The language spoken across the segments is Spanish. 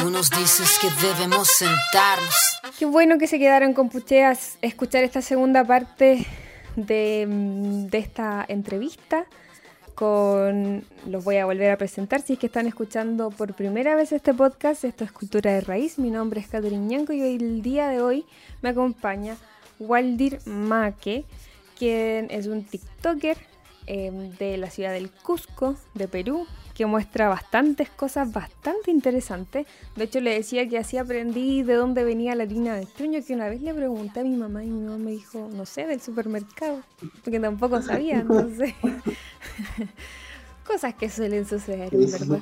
Tú nos dices que debemos sentarnos. Qué bueno que se quedaron con Pucheas escuchar esta segunda parte de, esta entrevista con los voy a volver a presentar si es que están escuchando por primera vez este podcast. Esto es Cultura de Raíz. Mi nombre es Catherine Ñanco y el día de hoy me acompaña Waldir Maque, quien es un TikToker eh, de la ciudad del Cusco, de Perú, que muestra bastantes cosas bastante interesantes. De hecho, le decía que así aprendí de dónde venía la harina de truño, que una vez le pregunté a mi mamá y mi mamá me dijo, no sé, del supermercado, porque tampoco sabía, entonces... cosas que suelen suceder, ¿verdad?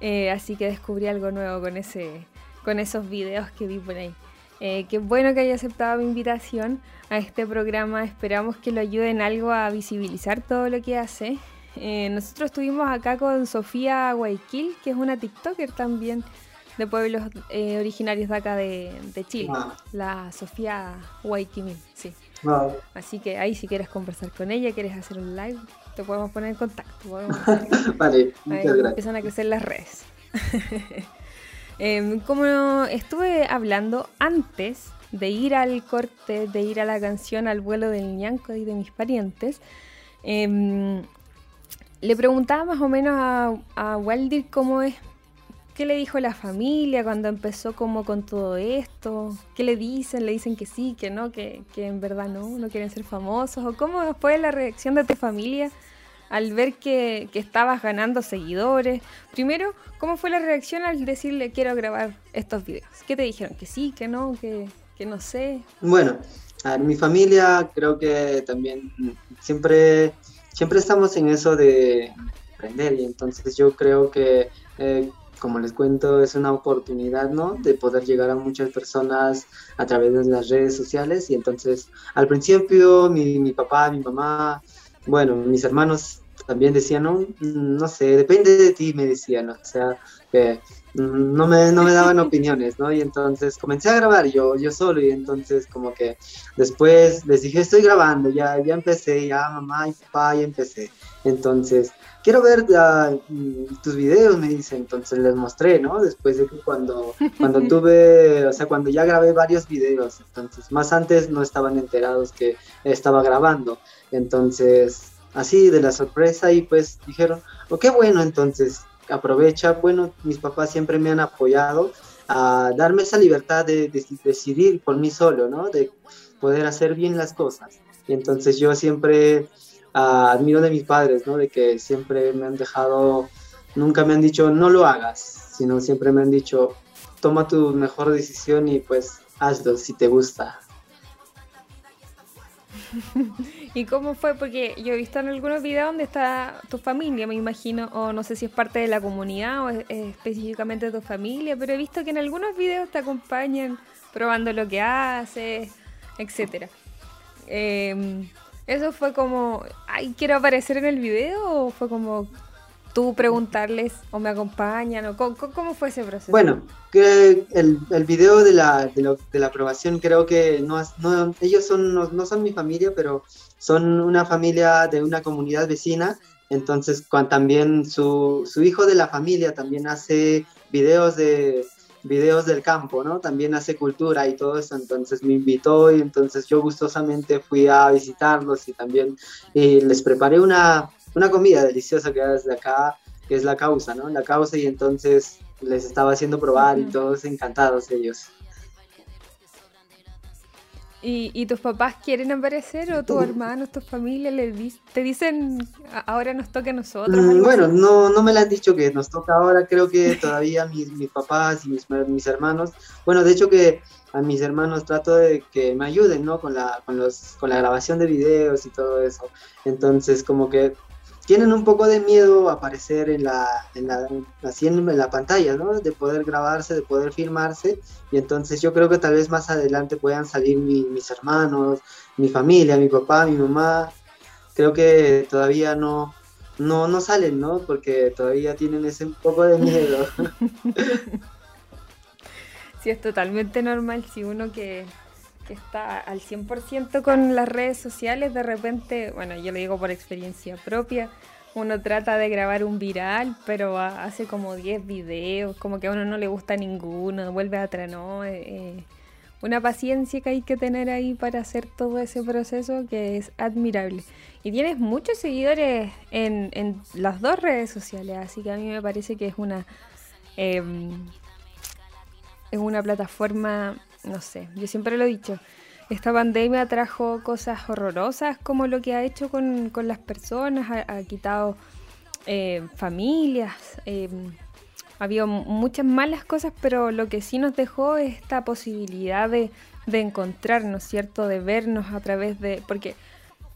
Eh, así que descubrí algo nuevo con, ese, con esos videos que vi por ahí. Eh, qué bueno que haya aceptado mi invitación a este programa. Esperamos que lo ayuden algo a visibilizar todo lo que hace eh, nosotros estuvimos acá con Sofía Guayquil, que es una TikToker también de pueblos eh, originarios de acá de, Chile. Ah. La Sofía Guayquimil, sí. Ah. Así que ahí si quieres conversar con ella, quieres hacer un live, te podemos poner en contacto. vale, muchas gracias. Empiezan a crecer las redes. Em, como estuve hablando antes de ir al corte, de ir a la canción Al vuelo del ñanco y de mis parientes, eh, le preguntaba más o menos a, a Waldir cómo es, qué le dijo la familia cuando empezó como con todo esto, qué le dicen, le dicen que sí, que no, que, en verdad no, no quieren ser famosos, o cómo fue la reacción de tu familia al ver que, estabas ganando seguidores. Primero, ¿cómo fue la reacción al decirle quiero grabar estos videos? ¿Qué te dijeron? ¿Que sí, que no, que, que no sé? Bueno, a ver, mi familia creo que también siempre siempre estamos en eso de aprender y entonces yo creo que, eh, como les cuento, es una oportunidad, ¿no? De poder llegar a muchas personas a través de las redes sociales y entonces al principio mi, mi papá, mi mamá, bueno, mis hermanos también decían, no, no sé, depende de ti, me decían, o sea, que no me, no me daban opiniones, ¿no? Y entonces comencé a grabar yo, yo solo y entonces como que después les dije, estoy grabando, ya, ya empecé, ya mamá y papá, ya empecé. Entonces, quiero ver uh, tus videos, me dice, entonces les mostré, ¿no? Después de que cuando, cuando tuve, o sea, cuando ya grabé varios videos, entonces, más antes no estaban enterados que estaba grabando, entonces, así de la sorpresa y pues dijeron, oh, qué bueno, entonces aprovecha, bueno, mis papás siempre me han apoyado a darme esa libertad de, decidir por mí solo, ¿no? De poder hacer bien las cosas. Y entonces yo siempre ah, admiro de mis padres, ¿no? De que siempre me han dejado, nunca me han dicho no lo hagas, sino siempre me han dicho toma tu mejor decisión y pues hazlo si te gusta. ¿Y cómo fue? Porque yo he visto en algunos videos donde está tu familia, me imagino, o no sé si es parte de la comunidad o es, específicamente tu familia, pero he visto que en algunos videos te acompañan probando lo que haces, etcétera. Em, ¿Eso fue como, ay, quiero aparecer en el video o fue como tú preguntarles o me acompañan? O ¿cómo, fue ese proceso? Bueno, el, el video de la, de, la aprobación creo que no, no ellos son, no, son mi familia, pero son una familia de una comunidad vecina. Entonces, cuando también su, su hijo de la familia también hace videos de videos del campo, ¿no? También hace cultura y todo eso, entonces me invitó y entonces yo gustosamente fui a visitarlos y también les preparé una, una comida deliciosa que es de acá, que es la causa, ¿no? La causa y entonces les estaba haciendo probar y todos encantados ellos. ¿Y, tus papás quieren aparecer o tus hermanos, tu familia te dicen ahora nos toca a nosotros? Mm, bueno, no, no me lo han dicho que nos toca ahora, creo que todavía mis, mis papás y mis, mis, hermanos, bueno, de hecho que a mis hermanos trato de que me ayuden, ¿no? Con la, con los, con la grabación de videos y todo eso. Entonces, como que tienen un poco de miedo a aparecer en la, en la, así en, la pantalla, ¿no? De poder grabarse, de poder filmarse. Y entonces yo creo que tal vez más adelante puedan salir mis hermanos, mi familia, mi papá, mi mamá. Creo que todavía no, no, no salen, ¿no? Porque todavía tienen ese poco de miedo. sí, es totalmente normal si uno que que está al 100% con las redes sociales, de repente, bueno, yo lo digo por experiencia propia, uno trata de grabar un viral, pero hace como 10 videos, como que a uno no le gusta ninguno, vuelve a atrás, ¿no? Eh, eh, una paciencia que hay que tener ahí para hacer todo ese proceso que es admirable. Y tienes muchos seguidores en, en las dos redes sociales, así que a mí me parece que es una... Em, es una plataforma, no sé, yo siempre lo he dicho, esta pandemia trajo cosas horrorosas como lo que ha hecho con, las personas, ha, quitado eh, familias, eh, ha habido muchas malas cosas, pero lo que sí nos dejó es esta posibilidad de, de encontrarnos, ¿cierto? De vernos a través de... Porque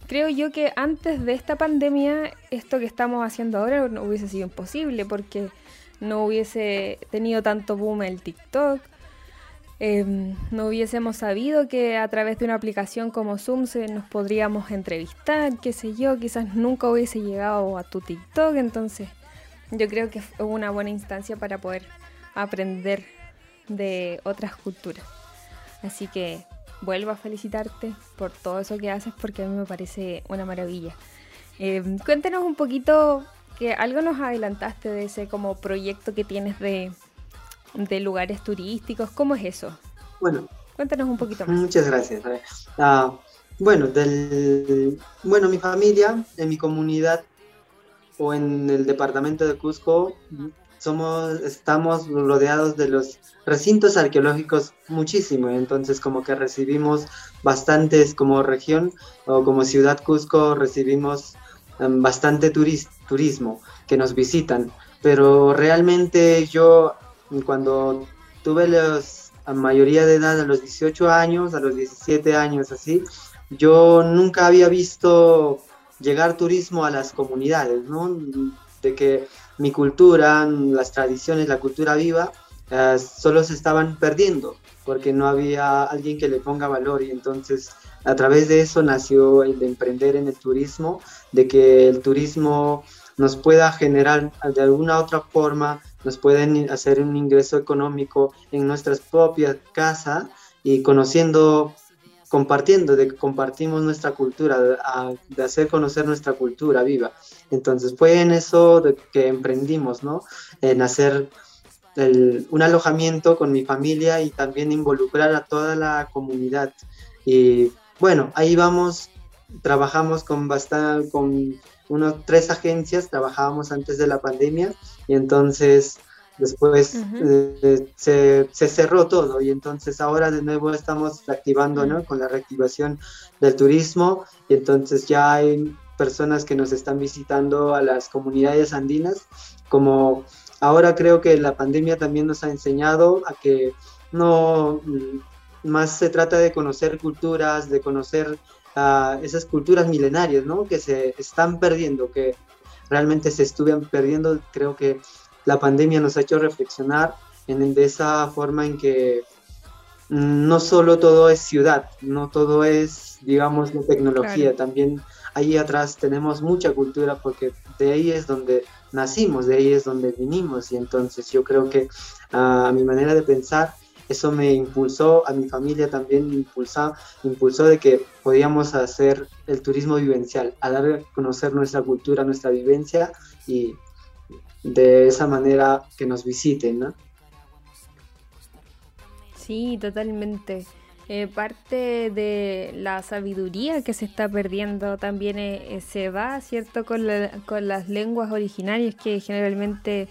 creo yo que antes de esta pandemia, esto que estamos haciendo ahora no hubiese sido imposible, porque no hubiese tenido tanto boom el TikTok, Em, no hubiésemos sabido que a través de una aplicación como Zoom se nos podríamos entrevistar, qué sé yo, quizás nunca hubiese llegado a tu TikTok, entonces yo creo que fue una buena instancia para poder aprender de otras culturas. Así que vuelvo a felicitarte por todo eso que haces porque a mí me parece una maravilla. Em, cuéntanos un poquito, que algo nos adelantaste de ese como proyecto que tienes de de lugares turísticos. ¿Cómo es eso? Bueno. Cuéntanos un poquito más. Muchas gracias. Ah, bueno, del, bueno, mi familia, en mi comunidad o en el departamento de Cusco, somos, estamos rodeados de los recintos arqueológicos muchísimo, entonces como que recibimos bastantes como región o como ciudad Cusco recibimos em, bastante turismo que nos visitan, pero realmente yo cuando tuve los, mayoría de edad, a los 18 años, a los 17 años, así, yo nunca había visto llegar turismo a las comunidades, ¿no? De que mi cultura, las tradiciones, la cultura viva, eh, solo se estaban perdiendo porque no había alguien que le ponga valor y entonces a través de eso nació el de emprender en el turismo, de que el turismo nos pueda generar de alguna otra forma nos pueden hacer un ingreso económico en nuestras propias casas y conociendo, compartiendo, de que compartimos nuestra cultura, de, hacer conocer nuestra cultura viva. Entonces fue en eso de que emprendimos, ¿no? En hacer un alojamiento con mi familia y también involucrar a toda la comunidad. Y bueno, ahí vamos, trabajamos con bastante, unos tres agencias, trabajábamos antes de la pandemia y entonces después eh, se, se, cerró todo y entonces ahora de nuevo estamos reactivando ¿no? con la reactivación del turismo y entonces ya hay personas que nos están visitando a las comunidades andinas como ahora creo que la pandemia también nos ha enseñado a que no mm, más se trata de conocer culturas, de conocer esas culturas milenarias, ¿no? Que se están perdiendo, que realmente se estuvieron perdiendo. Creo que la pandemia nos ha hecho reflexionar en, de esa forma en que no solo todo es ciudad, no todo es, digamos, la tecnología, también ahí atrás tenemos mucha cultura porque de ahí es donde nacimos, de ahí es donde vinimos y entonces yo creo que a mi manera de pensar eso me impulsó, a mi familia también impulsó, impulsó de que podíamos hacer el turismo vivencial, a dar a conocer nuestra cultura, nuestra vivencia y de esa manera que nos visiten, ¿no? Sí, totalmente. Eh, parte de la sabiduría que se está perdiendo también eh, se va, ¿cierto?, con, con las lenguas originarias que generalmente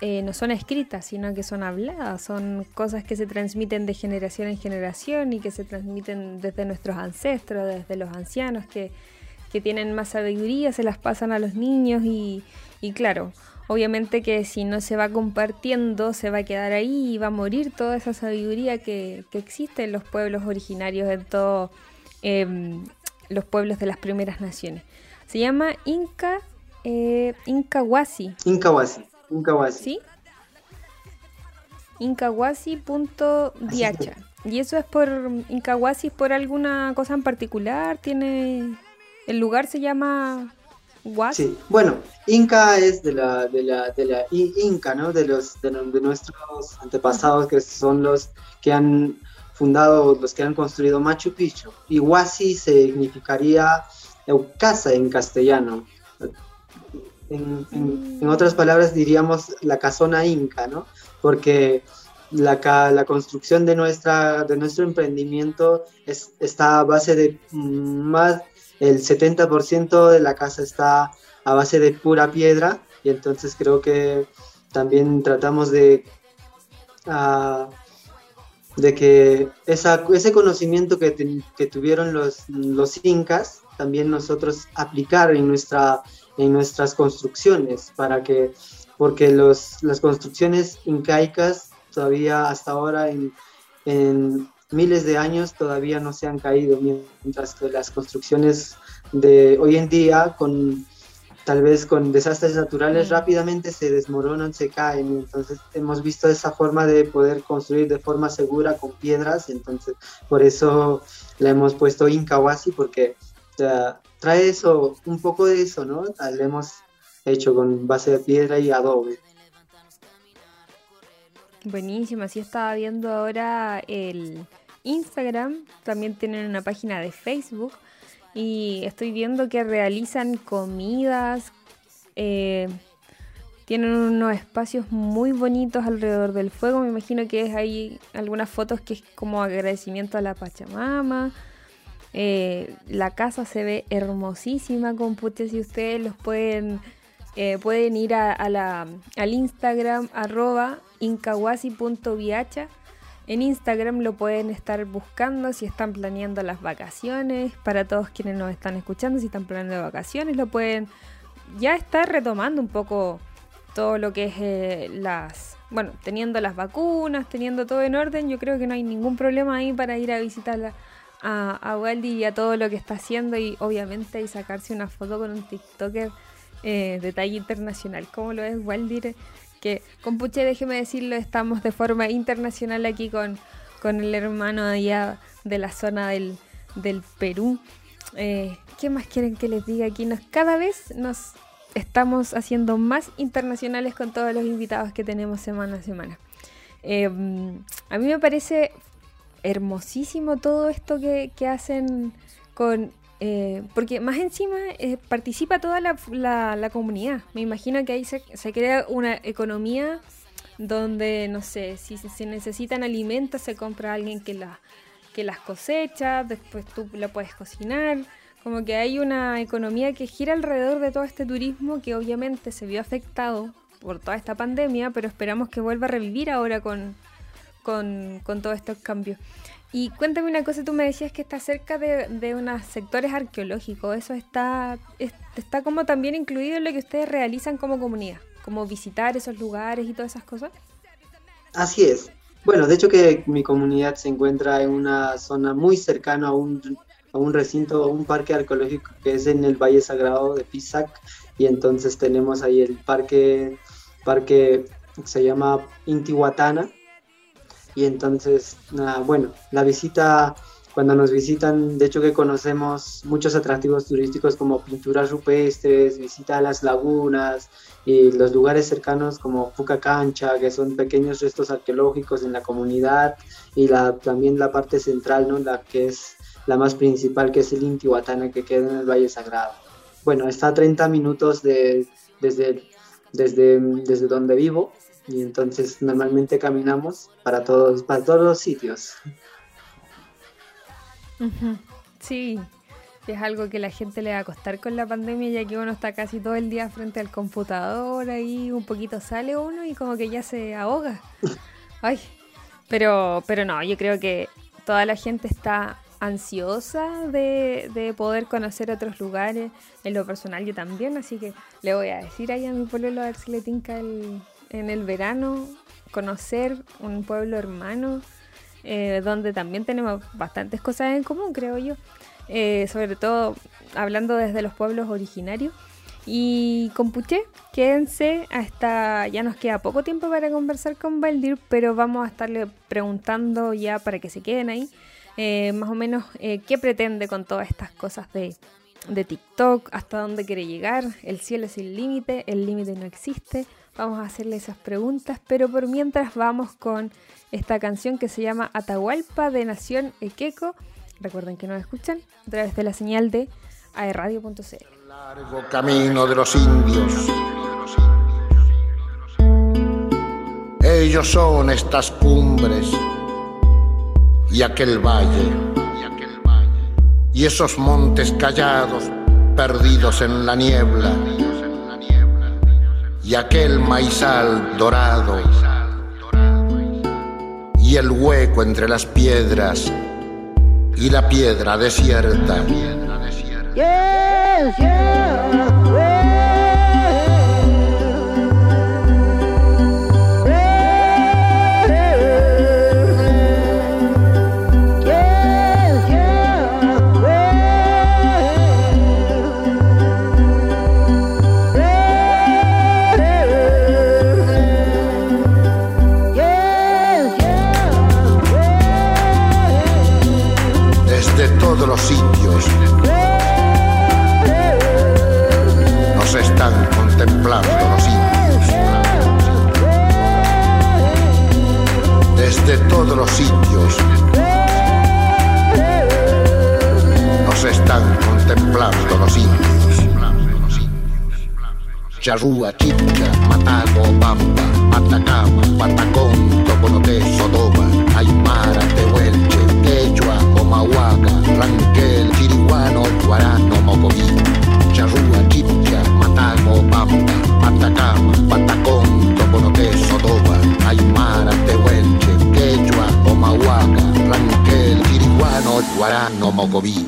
eh, no son escritas, sino que son habladas, son cosas que se transmiten de generación en generación y que se transmiten desde nuestros ancestros, desde los ancianos que, tienen más sabiduría, se las pasan a los niños y, claro, obviamente que si no se va compartiendo, se va a quedar ahí y va a morir toda esa sabiduría que, existe en los pueblos originarios, en todos em, los pueblos de las primeras naciones. Se llama Inca, eh, Incahuasi. Incahuasi. Incahuasi. ¿Sí? Incahuasi.diacha. ¿Y eso es por Incahuasi por alguna cosa en particular? ¿Tiene el lugar se llama Huasi? Sí, bueno, Inca es de la de la de la Inca, ¿no? De los de, nuestros antepasados que son los que han fundado, los que han construido Machu Picchu. Y Huasi significaría casa en castellano en, otras palabras diríamos la casona inca, ¿no? Porque la, la construcción de, nuestra, de nuestro emprendimiento es, está a base de más, el 70% de la casa está a base de pura piedra y entonces creo que también tratamos de, uh, de que esa, ese conocimiento que, que tuvieron los, los incas, también nosotros aplicar en, nuestra, en nuestras construcciones, para que, porque los, las construcciones incaicas todavía hasta ahora en, en miles de años todavía no se han caído, mientras que las construcciones de hoy en día con tal vez con desastres naturales rápidamente se desmoronan, se caen. Entonces hemos visto esa forma de poder construir de forma segura con piedras. Entonces por eso le hemos puesto Incahuasi porque trae eso, un poco de eso, ¿no? Le hemos hecho con base de piedra y adobe. Buenísimo, así estaba viendo ahora el Instagram, también tienen una página de Facebook y estoy viendo que realizan comidas, eh, tienen unos espacios muy bonitos alrededor del fuego, me imagino que es algunas fotos que es como agradecimiento a la Pachamama. Eh, la casa se ve hermosísima con puches y ustedes los pueden eh, pueden ir a, la, al Instagram arroba incawasi.viacha en Instagram lo pueden estar buscando si están planeando las vacaciones. Para todos quienes nos están escuchando, si están planeando vacaciones, lo pueden ya estar retomando un poco todo lo que es eh, las... Bueno, teniendo las vacunas, teniendo todo en orden, yo creo que no hay ningún problema ahí para ir a visitar a, a y a todo lo que está haciendo y obviamente y sacarse una foto con un TikToker eh, de talla internacional, como lo es Waldi que con Puche, déjeme decirlo, estamos de forma internacional aquí con, con el hermano de la zona del, Perú. Eh, ¿Qué más quieren que les diga aquí? Nos, cada vez nos estamos haciendo más internacionales con todos los invitados que tenemos semana a semana. Eh, a mí me parece hermosísimo todo esto que, que hacen con eh, porque más encima eh, participa toda la, comunidad. Me imagino que ahí se, crea una economía donde, no sé, si se necesitan alimentos, se compra alguien que, la, que las cosecha, después tú lo puedes cocinar. Como que hay una economía que gira alrededor de todo este turismo que obviamente se vio afectado por toda esta pandemia, pero esperamos que vuelva a revivir ahora con, con, con todos estos cambios. Y cuéntame una cosa, tú me decías que está cerca de, unos sectores arqueológicos, eso está, está como también incluido en lo que ustedes realizan como comunidad, como visitar esos lugares y todas esas cosas. Así es. Bueno, de hecho que mi comunidad se encuentra en una zona muy cercana a un, a un recinto, a un parque arqueológico que es en el Valle Sagrado de Pisac y entonces tenemos ahí el parque, parque se llama Intihuatana, y entonces, bueno, la visita, cuando nos visitan, de hecho que conocemos muchos atractivos turísticos como pinturas rupestres, visita a las lagunas y los lugares cercanos como Pucacancha, que son pequeños restos arqueológicos en la comunidad, y la, también la parte central, ¿no? la que es la más principal, que es el Intihuatana, que queda en el Valle Sagrado. Bueno, está a 30 minutos de, desde, desde, desde donde vivo, y entonces normalmente caminamos para todos, para todos los sitios. Sí, es algo que la gente le va a costar con la pandemia, ya que uno está casi todo el día frente al computador, ahí un poquito sale uno y como que ya se ahoga. Ay, pero, pero no, yo creo que toda la gente está ansiosa de, de, poder conocer otros lugares. En lo personal yo también, así que le voy a decir ahí a mi pueblo a ver si le tinca el, en el verano conocer un pueblo hermano, eh, donde también tenemos bastantes cosas en común, creo yo. Eh, sobre todo hablando desde los pueblos originarios. Y con Puché, quédense hasta. Ya nos queda poco tiempo para conversar con Valdir, pero vamos a estarle preguntando ya para que se queden ahí, eh, más o menos qué pretende con todas estas cosas de, de TikTok, hasta dónde quiere llegar. El cielo es el límite, el límite no existe. Vamos a hacerle esas preguntas, pero por mientras vamos con esta canción que se llama Atahualpa de Nación Equeco. Recuerden que nos escuchan a través de la señal de aerradio.cl. Largo camino de los indios. Ellos son estas cumbres y aquel valle y esos montes callados perdidos en la niebla y aquel maizal dorado y el hueco entre las piedras y la piedra desierta. Charrúa, Chicha, Matago, Pampa, Patacama, Patacón, Toconoté, Sodoma, Aymara, Tehuelche, Quechua, Comahuaca, Ranquel, Chiriguano, Guarano, Mocoví, Charrúa, Chicha, Matago, Pampa, Patacama, 货币。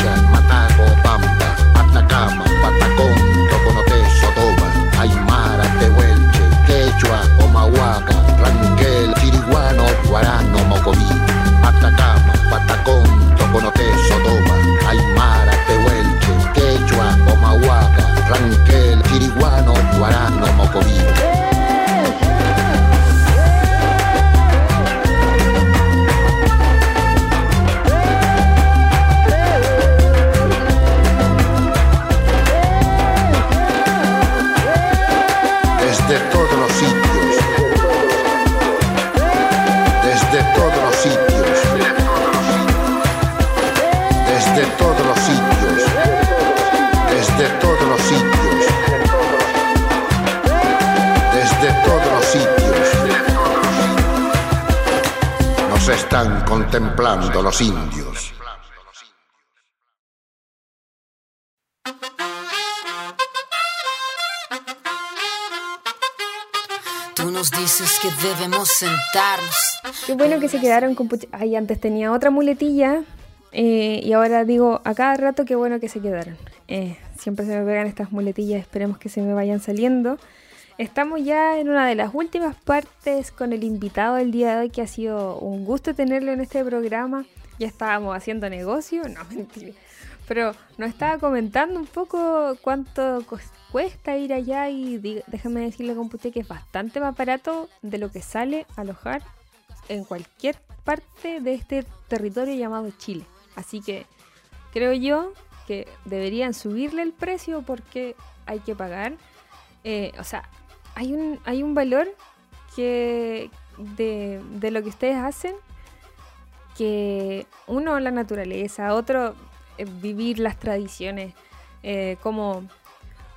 Guarano, Contemplando los indios. Tú nos dices que debemos sentarnos. Qué bueno que se quedaron con... Ay, antes tenía otra muletilla eh, y ahora digo a cada rato qué bueno que se quedaron. Eh, siempre se me pegan estas muletillas, esperemos que se me vayan saliendo. Estamos ya en una de las últimas partes con el invitado del día de hoy, que ha sido un gusto tenerlo en este programa. Ya estábamos haciendo negocio, no mentira. Pero nos estaba comentando un poco cuánto cuesta ir allá y déjame decirle, computé que es bastante más barato de lo que sale alojar en cualquier parte de este territorio llamado Chile. Así que creo yo que deberían subirle el precio porque hay que pagar. Eh, o sea, hay un, hay un valor que de, lo que ustedes hacen que uno la naturaleza, otro eh, vivir las tradiciones, eh, como,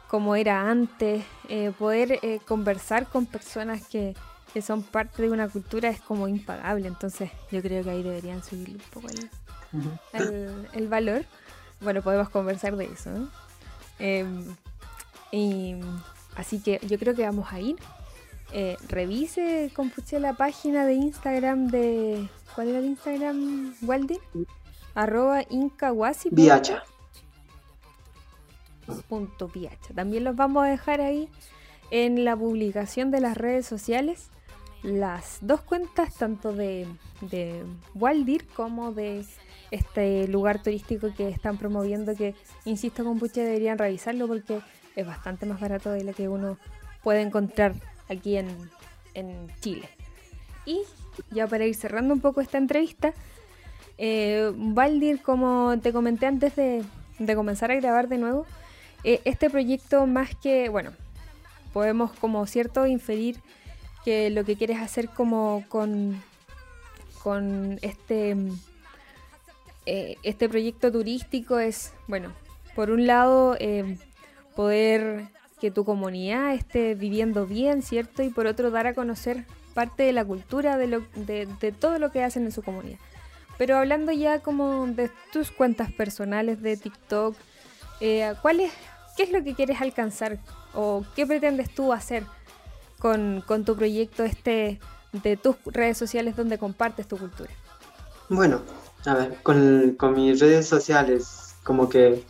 como era antes, eh, poder conversar con personas que, que, son parte de una cultura es como impagable, entonces yo creo que ahí deberían subir un poco el, el, valor. Bueno, podemos conversar de eso. Em, y así que yo creo que vamos a ir. revise, Compuche, la página de Instagram de ¿Cuál era el Instagram, Waldi? Arroba Incawasi. Viacha. Punto Viacha. También los vamos a dejar ahí en la publicación de las redes sociales. Las dos cuentas, tanto de, de Waldir como de este lugar turístico que están promoviendo, que insisto con Puche deberían revisarlo porque es bastante más barato de lo que uno puede encontrar aquí en, en Chile. Y ya para ir cerrando un poco esta entrevista, eh, Valdir, como te comenté antes de, comenzar a grabar de nuevo, eh, este proyecto más que, bueno, podemos como cierto inferir que lo que quieres hacer como con, con este, eh, este proyecto turístico es, bueno, por un lado, eh, poder que tu comunidad esté viviendo bien, ¿cierto? Y por otro, dar a conocer parte de la cultura, de, lo, de, todo lo que hacen en su comunidad. Pero hablando ya como de tus cuentas personales de TikTok, eh, ¿cuál es, ¿qué es lo que quieres alcanzar o qué pretendes tú hacer con, tu proyecto este de tus redes sociales donde compartes tu cultura? Bueno, a ver, con, con mis redes sociales, como que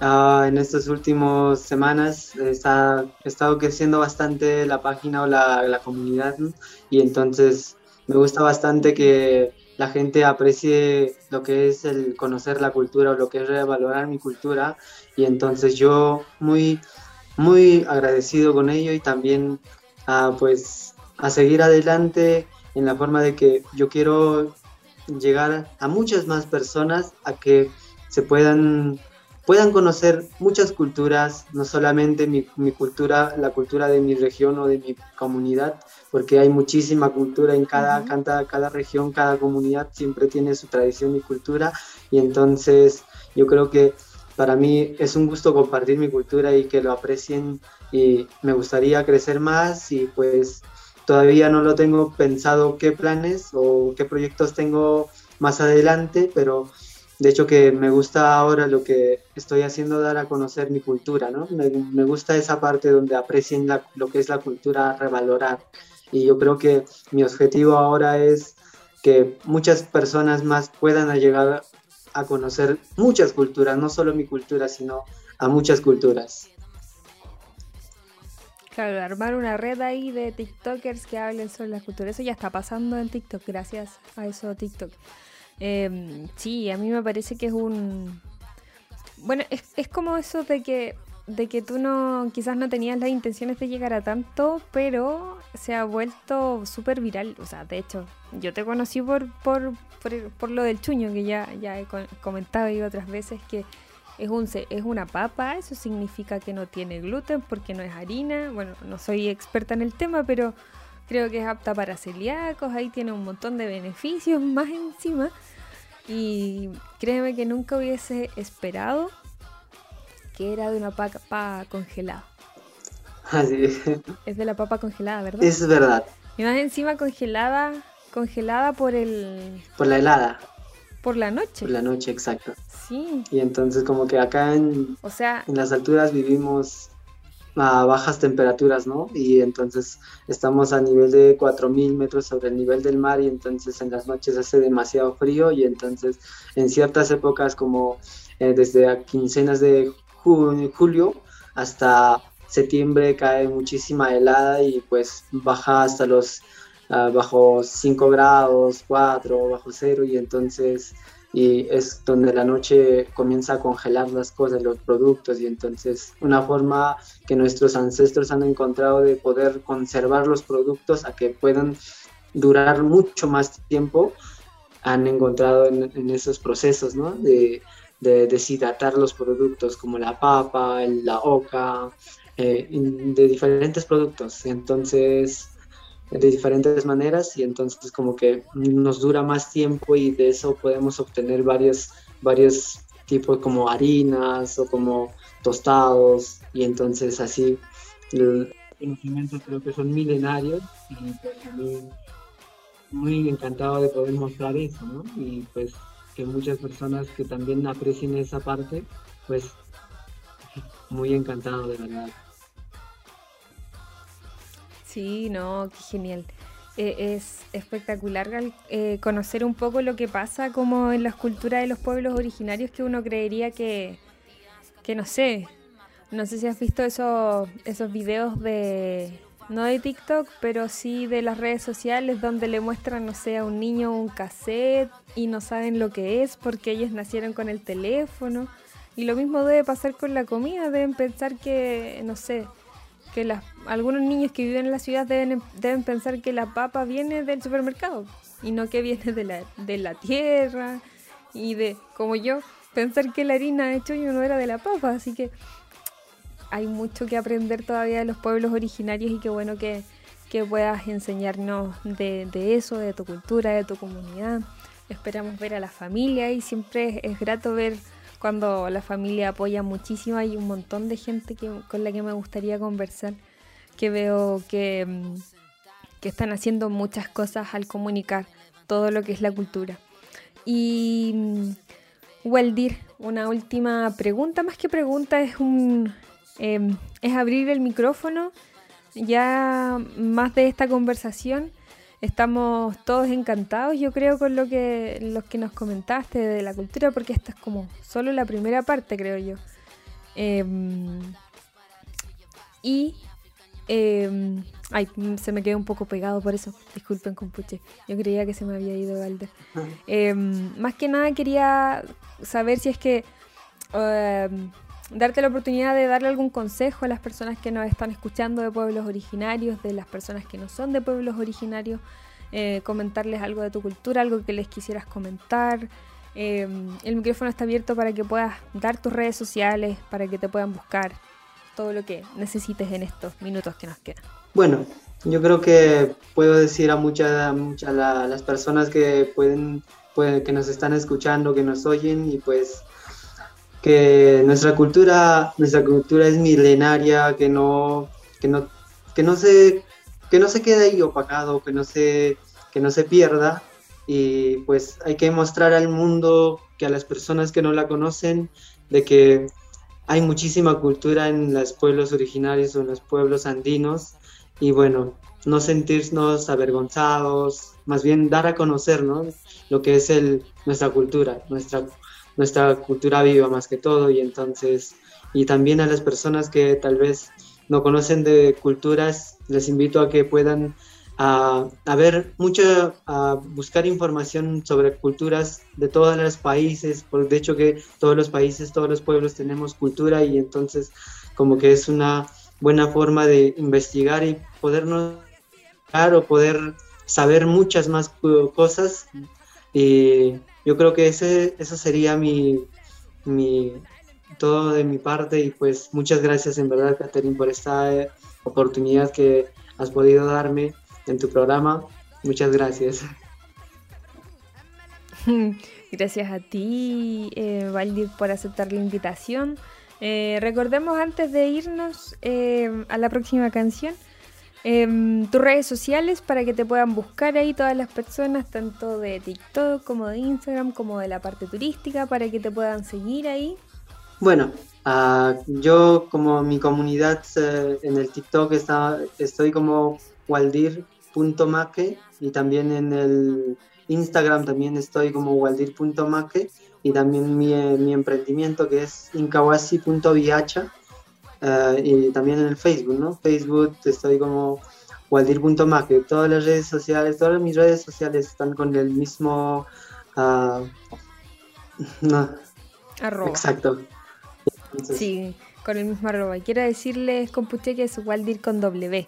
Ah, en estas últimas semanas está, he estado creciendo bastante la página o la, la comunidad y entonces me gusta bastante que la gente aprecie lo que es el conocer la cultura o lo que es revalorar mi cultura. Y entonces yo muy muy agradecido con ello y también ah, pues a seguir adelante en la forma de que yo quiero llegar a muchas más personas a que se puedan puedan conocer muchas culturas, no solamente mi, cultura, la cultura de mi región o de mi comunidad, porque hay muchísima cultura en cada, cada, región, cada comunidad siempre tiene su tradición y cultura, y entonces yo creo que para mí es un gusto compartir mi cultura y que lo aprecien. Y me gustaría crecer más y pues todavía no lo tengo pensado qué planes o qué proyectos tengo más adelante, pero de hecho que me gusta ahora lo que estoy haciendo dar a conocer mi cultura, ¿no? Me, gusta esa parte donde aprecien lo que es la cultura, revalorar. Y yo creo que mi objetivo ahora es que muchas personas más puedan llegar a conocer muchas culturas, no solo mi cultura, sino a muchas culturas. Claro, armar una red ahí de TikTokers que hablen sobre la cultura. Eso ya está pasando en TikTok, gracias a eso TikTok. Eh, sí, a mí me parece que es un... Bueno, es, es como eso de que, de que tú no, quizás no tenías las intenciones de llegar a tanto, pero se ha vuelto súper viral. O sea, de hecho, yo te conocí por, por, por, lo del chuño, que ya, ya he comentado y otras veces que es, un, es una papa, eso significa que no tiene gluten porque no es harina. Bueno, no soy experta en el tema, pero creo que es apta para celíacos, ahí tiene un montón de beneficios más encima. Y créeme que nunca hubiese esperado que era de una papa congelada. Así es. de la papa congelada, ¿verdad? Es verdad. Y más encima congelada, congelada por el... Por la helada. Por la noche. Por la noche, exacto. Sí. Y entonces como que acá en, o sea, en las alturas vivimos a bajas temperaturas, ¿no? Y entonces estamos a nivel de 4.000 metros sobre el nivel del mar y entonces en las noches hace demasiado frío y entonces en ciertas épocas como eh, desde quincenas de julio hasta septiembre cae muchísima helada y pues baja hasta los uh, bajo 5 grados, 4, bajo cero y entonces y es donde la noche comienza a congelar las cosas, los productos y entonces una forma que nuestros ancestros han encontrado de poder conservar los productos a que puedan durar mucho más tiempo han encontrado en, esos procesos ¿no? de, de, deshidratar los productos como la papa, la oca, eh, de diferentes productos. Entonces, de diferentes maneras y entonces como que nos dura más tiempo y de eso podemos obtener varios, varios tipos como harinas o como tostados y entonces así los conocimientos creo que son milenarios y muy encantado de poder mostrar eso, ¿no? Y pues que muchas personas que también aprecien esa parte, pues muy encantado de verdad. Sí, no, qué genial. Eh, es espectacular eh, conocer un poco lo que pasa como en las culturas de los pueblos originarios que uno creería que, que no sé, no sé si has visto esos, esos videos de, no de TikTok, pero sí de las redes sociales donde le muestran, no sé, a un niño un cassette y no saben lo que es porque ellos nacieron con el teléfono. Y lo mismo debe pasar con la comida, deben pensar que, no sé, que las, algunos niños que viven en la ciudad deben, deben pensar que la papa viene del supermercado y no que viene de la, de la tierra y de, como yo, pensar que la harina de chollo no era de la papa, así que hay mucho que aprender todavía de los pueblos originarios y qué bueno que, puedas enseñarnos de, eso, de tu cultura, de tu comunidad. Esperamos ver a la familia y siempre es, grato ver cuando la familia apoya muchísimo. Hay un montón de gente que, con la que me gustaría conversar, que veo que, mm, que están haciendo muchas cosas al comunicar todo lo que es la cultura. Y mm, Waldir, una última pregunta, más que pregunta, es un, Em, es abrir el micrófono. Ya más de esta conversación estamos todos encantados, yo creo, con lo que, los que nos comentaste de la cultura, porque esta es como solo la primera parte, creo yo. Em, y em, ay, se me quedó un poco pegado por eso. Disculpen, compuche. Yo creía que se me había ido Galder. más que nada quería saber si es que darte la oportunidad de darle algún consejo a las personas que nos están escuchando de pueblos originarios, de las personas que no son de pueblos originarios, eh, comentarles algo de tu cultura, algo que les quisieras comentar. Em, el micrófono está abierto para que puedas dar tus redes sociales, para que te puedan buscar todo lo que necesites en estos minutos que nos quedan. Bueno, yo creo que puedo decir a muchas muchas las personas que pueden, pueden que nos están escuchando, que nos oyen y pues que nuestra cultura, nuestra cultura es milenaria, que no, que no, que no se, que no se quede ahí opacado, que no se, que no se pierda. Y pues hay que mostrar al mundo, que a las personas que no la conocen, de que hay muchísima cultura en los pueblos originarios o en los pueblos andinos. Y bueno, no sentirnos avergonzados, más bien dar a conocer lo que es el, nuestra cultura, nuestra nuestra cultura viva más que todo y entonces, y también a las personas que tal vez no conocen de culturas, les invito a que puedan a, ver mucho, a buscar información sobre culturas de todos los países, por de hecho que todos los países, todos los pueblos tenemos cultura y entonces como que es una buena forma de investigar y podernos o poder saber muchas más cosas. Y yo creo que ese, eso sería mi, mi, todo de mi parte y pues muchas gracias en verdad, Catherine, por esta eh, oportunidad que has podido darme en tu programa. Muchas gracias. Gracias a ti, eh, Valdir, por aceptar la invitación. Eh, recordemos antes de irnos eh, a la próxima canción Em, tus redes sociales para que te puedan buscar ahí todas las personas, tanto de TikTok como de Instagram, como de la parte turística, para que te puedan seguir ahí. Bueno, uh, yo como mi comunidad uh, en el TikTok está, estoy como waldir.make y también en el Instagram también estoy como waldir.make y también mi, mi emprendimiento que es incawasi.viacha eh, y también en el Facebook, ¿no? Facebook estoy como waldir.mac, todas las redes sociales, todas mis redes sociales están con el mismo... Uh, no. Arroba. Exacto. Sí, con el mismo arroba. Quiero decirles, compuche, que es Waldir con W.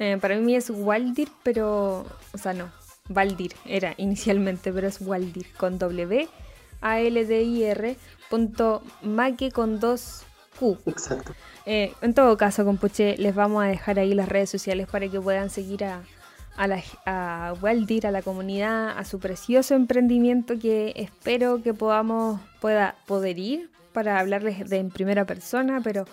Eh, para mí es Waldir, pero... O sea, no. Waldir era inicialmente, pero es Waldir con W. A-L-D-I-R. Punto Maque con dos Q. Exacto. Eh, en todo caso, Compuche, les vamos a dejar ahí las redes sociales para que puedan seguir a, a, la, a Waldir, a la comunidad, a su precioso emprendimiento que espero que podamos pueda poder ir para hablarles de en primera persona, pero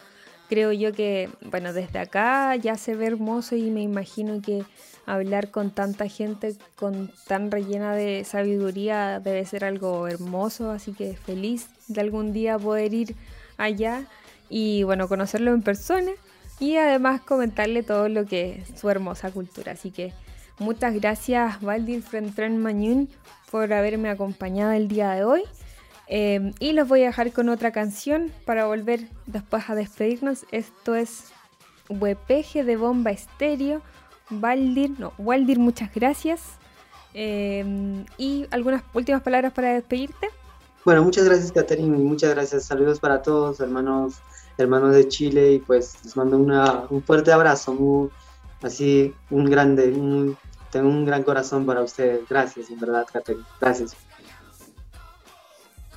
creo yo que, bueno, desde acá ya se ve hermoso y me imagino que hablar con tanta gente con tan rellena de sabiduría debe ser algo hermoso, así que feliz de algún día poder ir allá y bueno, conocerlo en persona y además comentarle todo lo que es su hermosa cultura. Así que muchas gracias Valdir Frentren Mañún por haberme acompañado el día de hoy. Em, y los voy a dejar con otra canción para volver después a despedirnos. Esto es Huepeje de Bomba Estéreo. Valdir, no, Waldir, muchas gracias. Em, y algunas últimas palabras para despedirte. Bueno, muchas gracias, Catherine, muchas gracias. Saludos para todos, hermanos, hermanos de Chile, y pues les mando un fuerte abrazo, así, un grande, tengo un gran corazón para ustedes. Gracias, en verdad, Catherine. Gracias.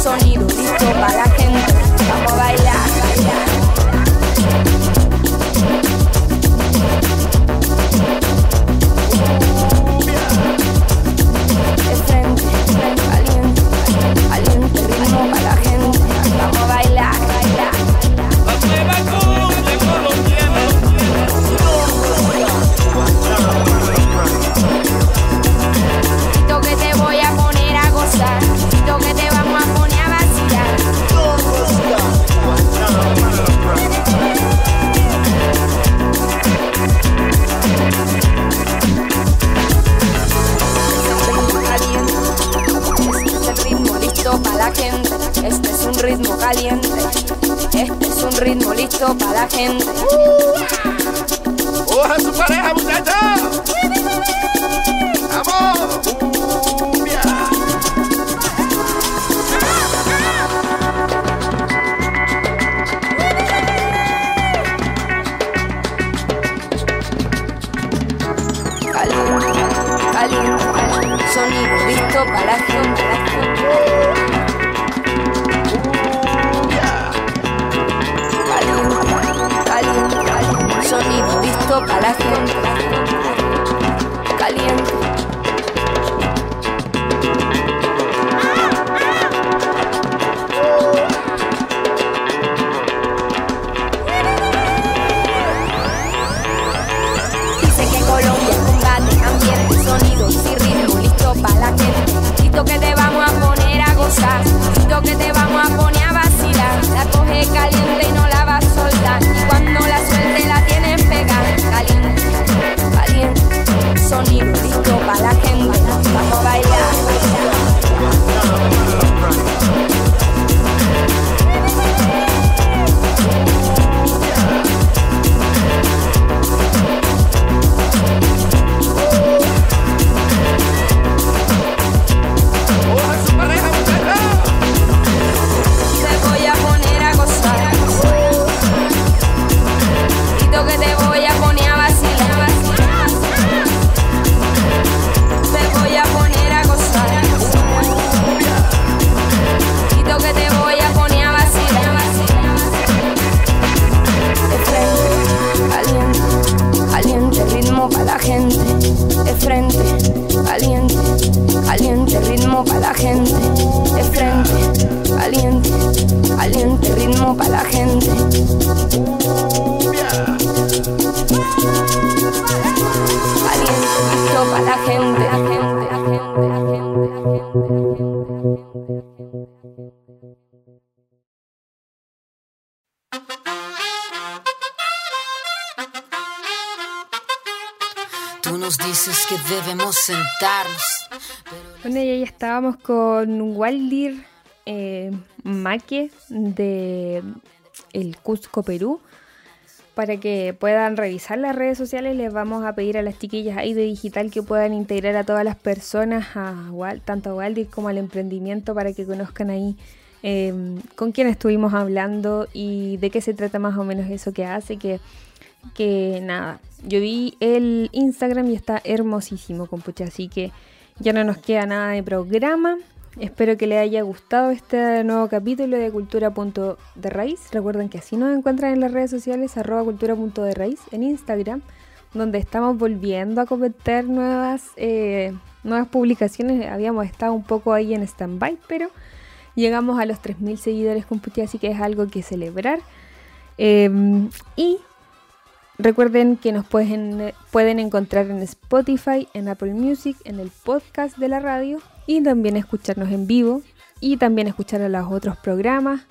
sonido, listo para la gente. Vamos Bueno, y ahí estábamos con Waldir eh, Maque de el Cusco, Perú. para que puedan revisar las redes sociales. Les vamos a pedir a las chiquillas ahí de digital que puedan integrar a todas las personas, a, tanto a Waldir como al emprendimiento, para que conozcan ahí em, con quién estuvimos hablando y de qué se trata más o menos eso que hace, que, que nada, yo vi el Instagram y está hermosísimo, compucha, así que ya no nos queda nada de programa. Espero que les haya gustado este nuevo capítulo de Cultura.de Raíz. Recuerden que así nos encuentran en las redes sociales, arroba cultura.de raíz, en Instagram, donde estamos volviendo a cometer nuevas, eh, nuevas publicaciones. Habíamos estado un poco ahí en stand-by, pero llegamos a los 3.000 seguidores con Puti, así que es algo que celebrar. Em, y recuerden que nos pueden, pueden encontrar en Spotify, en Apple Music, en el podcast de la radio y también escucharnos en vivo y también escuchar a los otros programas.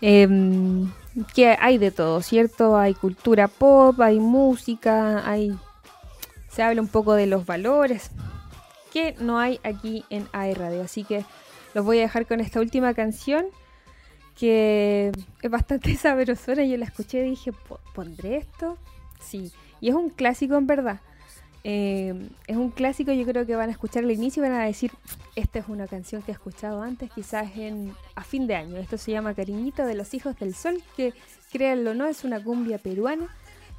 Em, que hay de todo, ¿cierto? Hay cultura pop, hay música, hay se habla un poco de los valores que no hay aquí en AI Radio. Así que los voy a dejar con esta última canción que es bastante sabrosona. Yo la escuché y dije, ¿pondré esto? Sí, y es un clásico en verdad. Eh, es un clásico, yo creo que van a escuchar el inicio y van a decir, esta es una canción que he escuchado antes, quizás en, a fin de año. Esto se llama Cariñito de los Hijos del Sol, que créanlo no, es una cumbia peruana,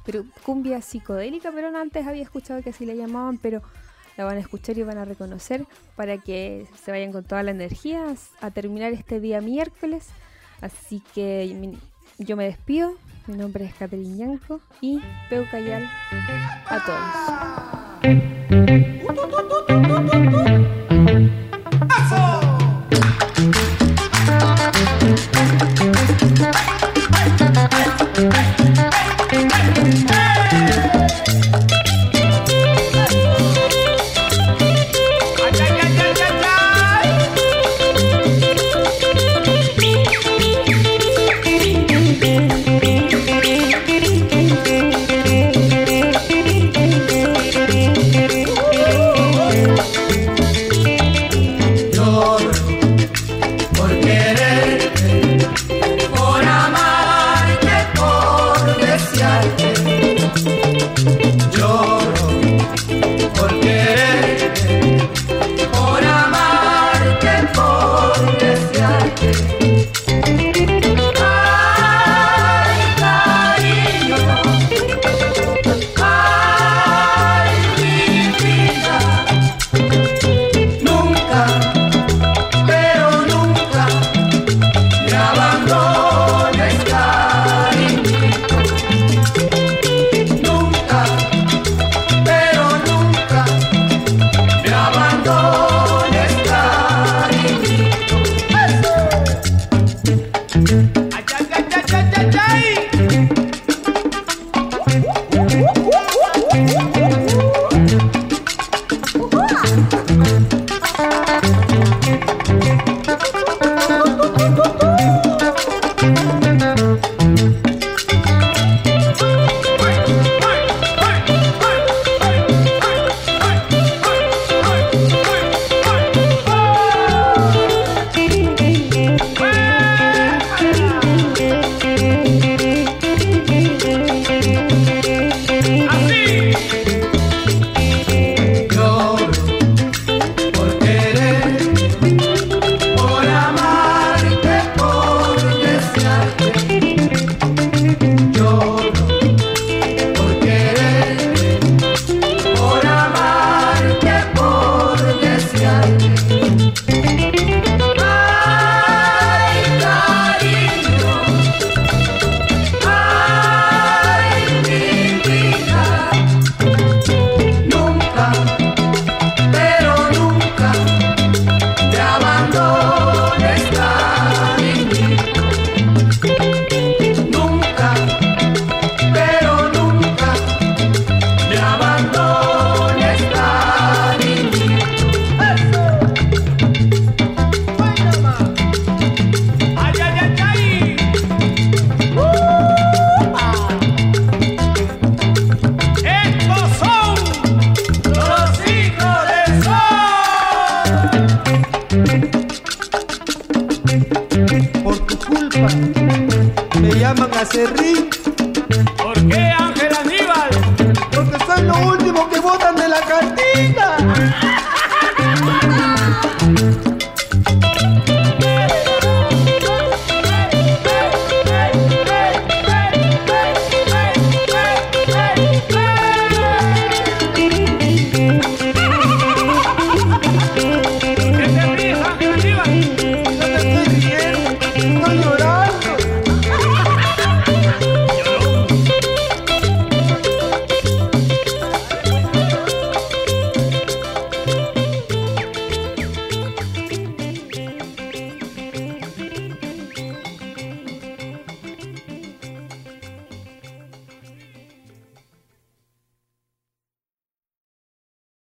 pero cumbia psicodélica, pero antes había escuchado que así la llamaban, pero la van a escuchar y van a reconocer para que se vayan con toda la energía a terminar este día miércoles. Así que yo me despido, mi nombre es Catherine Yanco y Peucayal a todos.